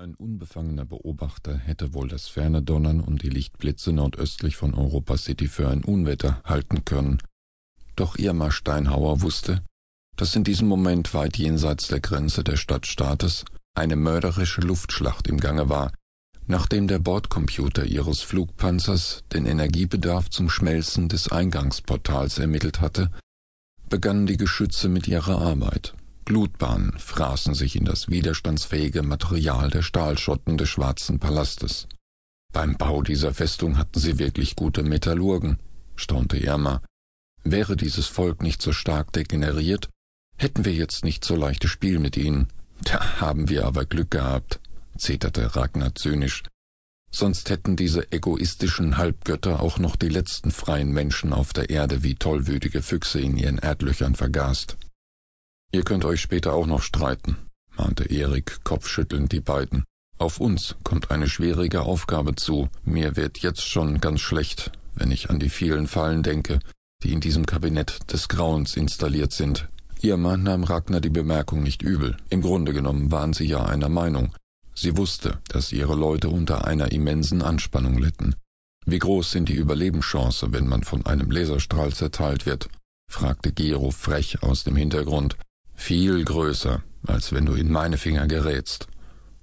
Ein unbefangener Beobachter hätte wohl das ferne Donnern und die Lichtblitze nordöstlich von Europa City für ein Unwetter halten können. Doch Irma Steinhauer wusste, dass in diesem Moment weit jenseits der Grenze der Stadtstaates eine mörderische Luftschlacht im Gange war, nachdem der Bordcomputer ihres Flugpanzers den Energiebedarf zum Schmelzen des Eingangsportals ermittelt hatte, begannen die Geschütze mit ihrer Arbeit. Glutbahnen fraßen sich in das widerstandsfähige Material der Stahlschotten des Schwarzen Palastes. Beim Bau dieser Festung hatten sie wirklich gute Metallurgen, staunte Irma. Wäre dieses Volk nicht so stark degeneriert, hätten wir jetzt nicht so leichtes Spiel mit ihnen. Da haben wir aber Glück gehabt, zeterte Ragnar zynisch. Sonst hätten diese egoistischen Halbgötter auch noch die letzten freien Menschen auf der Erde wie tollwütige Füchse in ihren Erdlöchern vergast. Ihr könnt euch später auch noch streiten, mahnte Erik kopfschüttelnd die beiden. Auf uns kommt eine schwierige Aufgabe zu. Mir wird jetzt schon ganz schlecht, wenn ich an die vielen Fallen denke, die in diesem Kabinett des Grauens installiert sind. Ihr Mann nahm Ragnar die Bemerkung nicht übel. Im Grunde genommen waren sie ja einer Meinung. Sie wusste, dass ihre Leute unter einer immensen Anspannung litten. Wie groß sind die Überlebenschancen, wenn man von einem Laserstrahl zerteilt wird? fragte Gero frech aus dem Hintergrund. Viel größer, als wenn du in meine Finger gerätst,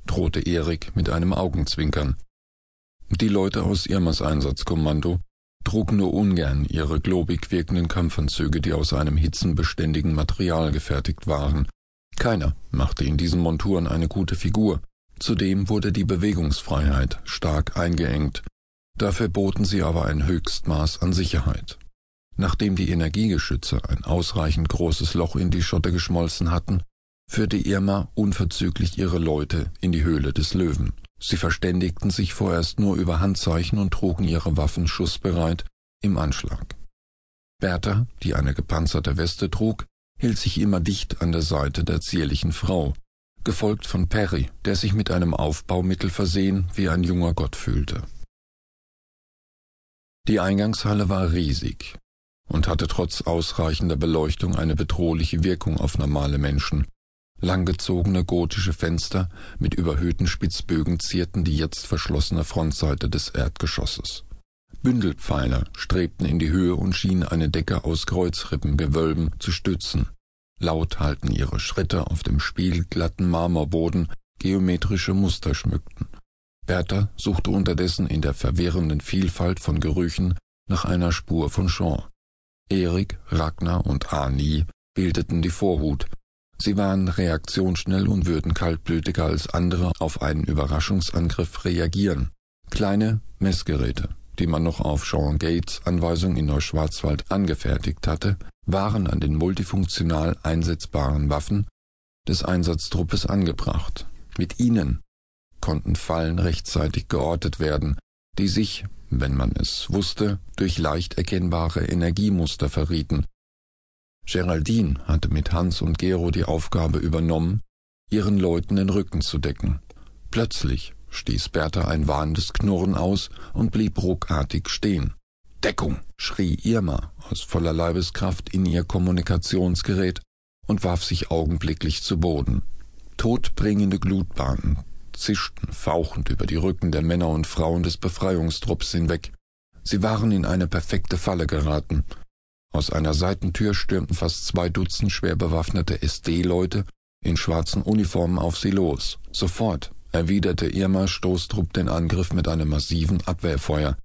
drohte Erik mit einem Augenzwinkern. Die Leute aus Irmas Einsatzkommando trugen nur ungern ihre globig wirkenden Kampfanzüge, die aus einem hitzenbeständigen Material gefertigt waren. Keiner machte in diesen Monturen eine gute Figur. Zudem wurde die Bewegungsfreiheit stark eingeengt. Dafür boten sie aber ein Höchstmaß an Sicherheit. Nachdem die Energiegeschütze ein ausreichend großes Loch in die Schotte geschmolzen hatten, führte Irma unverzüglich ihre Leute in die Höhle des Löwen. Sie verständigten sich vorerst nur über Handzeichen und trugen ihre Waffen schussbereit im Anschlag. Bertha, die eine gepanzerte Weste trug, hielt sich immer dicht an der Seite der zierlichen Frau, gefolgt von Perry, der sich mit einem Aufbaumittel versehen wie ein junger Gott fühlte. Die Eingangshalle war riesig, und hatte trotz ausreichender Beleuchtung eine bedrohliche Wirkung auf normale Menschen. Langgezogene gotische Fenster mit überhöhten Spitzbögen zierten die jetzt verschlossene Frontseite des Erdgeschosses. Bündelpfeiler strebten in die Höhe und schienen eine Decke aus Kreuzrippengewölben zu stützen. Laut halten ihre Schritte auf dem spiegelglatten Marmorboden geometrische Muster schmückten. Bertha suchte unterdessen in der verwirrenden Vielfalt von Gerüchen nach einer Spur von Sean. Erik, Ragnar und Ani bildeten die Vorhut. Sie waren reaktionsschnell und würden kaltblütiger als andere auf einen Überraschungsangriff reagieren. Kleine Messgeräte, die man noch auf Sean Gates Anweisung in Neuschwarzwald angefertigt hatte, waren an den multifunktional einsetzbaren Waffen des Einsatztruppes angebracht. Mit ihnen konnten Fallen rechtzeitig geortet werden, die sich wenn man es wusste, durch leicht erkennbare Energiemuster verrieten. Geraldine hatte mit Hans und Gero die Aufgabe übernommen, ihren Leuten den Rücken zu decken. Plötzlich stieß Bertha ein warnendes Knurren aus und blieb ruckartig stehen. Deckung! schrie Irma aus voller Leibeskraft in ihr Kommunikationsgerät und warf sich augenblicklich zu Boden. Todbringende Glutbahnen zischten fauchend über die Rücken der Männer und Frauen des Befreiungstrupps hinweg. Sie waren in eine perfekte Falle geraten. Aus einer Seitentür stürmten fast zwei Dutzend schwer bewaffnete SD-Leute in schwarzen Uniformen auf sie los. Sofort erwiderte Irmas Stoßtrupp den Angriff mit einem massiven Abwehrfeuer.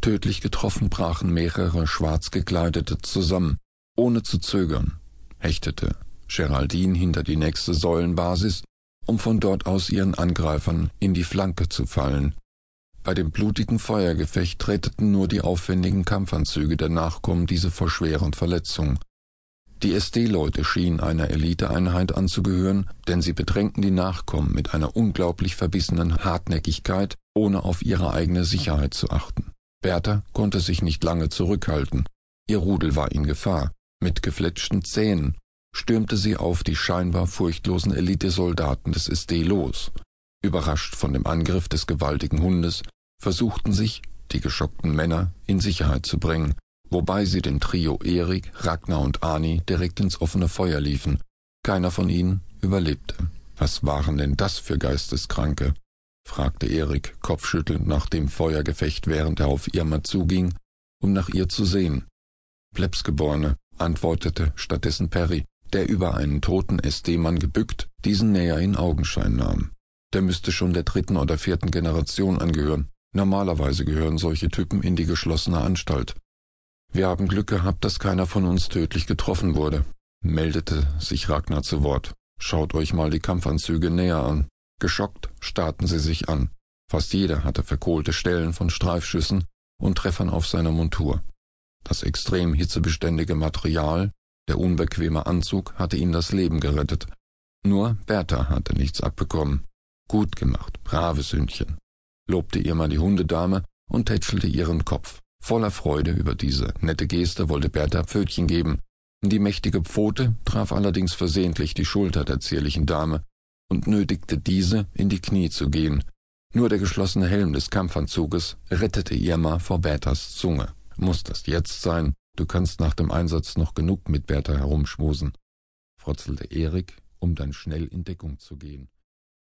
Tödlich getroffen brachen mehrere schwarz gekleidete zusammen. Ohne zu zögern hechtete Geraldine hinter die nächste Säulenbasis um von dort aus ihren Angreifern in die Flanke zu fallen. Bei dem blutigen Feuergefecht retteten nur die aufwendigen Kampfanzüge der Nachkommen diese vor schweren Verletzungen. Die SD-Leute schienen einer Eliteeinheit anzugehören, denn sie bedrängten die Nachkommen mit einer unglaublich verbissenen Hartnäckigkeit, ohne auf ihre eigene Sicherheit zu achten. Bertha konnte sich nicht lange zurückhalten. Ihr Rudel war in Gefahr. Mit gefletschten Zähnen stürmte sie auf die scheinbar furchtlosen Elitesoldaten des SD los. Überrascht von dem Angriff des gewaltigen Hundes, versuchten sich die geschockten Männer in Sicherheit zu bringen, wobei sie den Trio Erik, Ragnar und Ani direkt ins offene Feuer liefen. Keiner von ihnen überlebte. Was waren denn das für Geisteskranke? fragte Erik, kopfschüttelnd nach dem Feuergefecht, während er auf Irma zuging, um nach ihr zu sehen. Plebsgeborene, antwortete stattdessen Perry, der über einen toten SD-Mann gebückt diesen näher in Augenschein nahm. Der müsste schon der dritten oder vierten Generation angehören. Normalerweise gehören solche Typen in die geschlossene Anstalt. Wir haben Glück gehabt, dass keiner von uns tödlich getroffen wurde, meldete sich Ragnar zu Wort. Schaut euch mal die Kampfanzüge näher an. Geschockt starrten sie sich an. Fast jeder hatte verkohlte Stellen von Streifschüssen und Treffern auf seiner Montur. Das extrem hitzebeständige Material, der unbequeme Anzug hatte ihm das Leben gerettet. Nur Bertha hatte nichts abbekommen. Gut gemacht, braves Hündchen, lobte ihr mal die Hundedame und tätschelte ihren Kopf. Voller Freude über diese nette Geste wollte Bertha Pfötchen geben. Die mächtige Pfote traf allerdings versehentlich die Schulter der zierlichen Dame und nötigte diese, in die Knie zu gehen. Nur der geschlossene Helm des Kampfanzuges rettete Irma vor Berthas Zunge. Muss das jetzt sein? Du kannst nach dem Einsatz noch genug mit Bertha herumschmusen, frotzelte Erik, um dann schnell in Deckung zu gehen.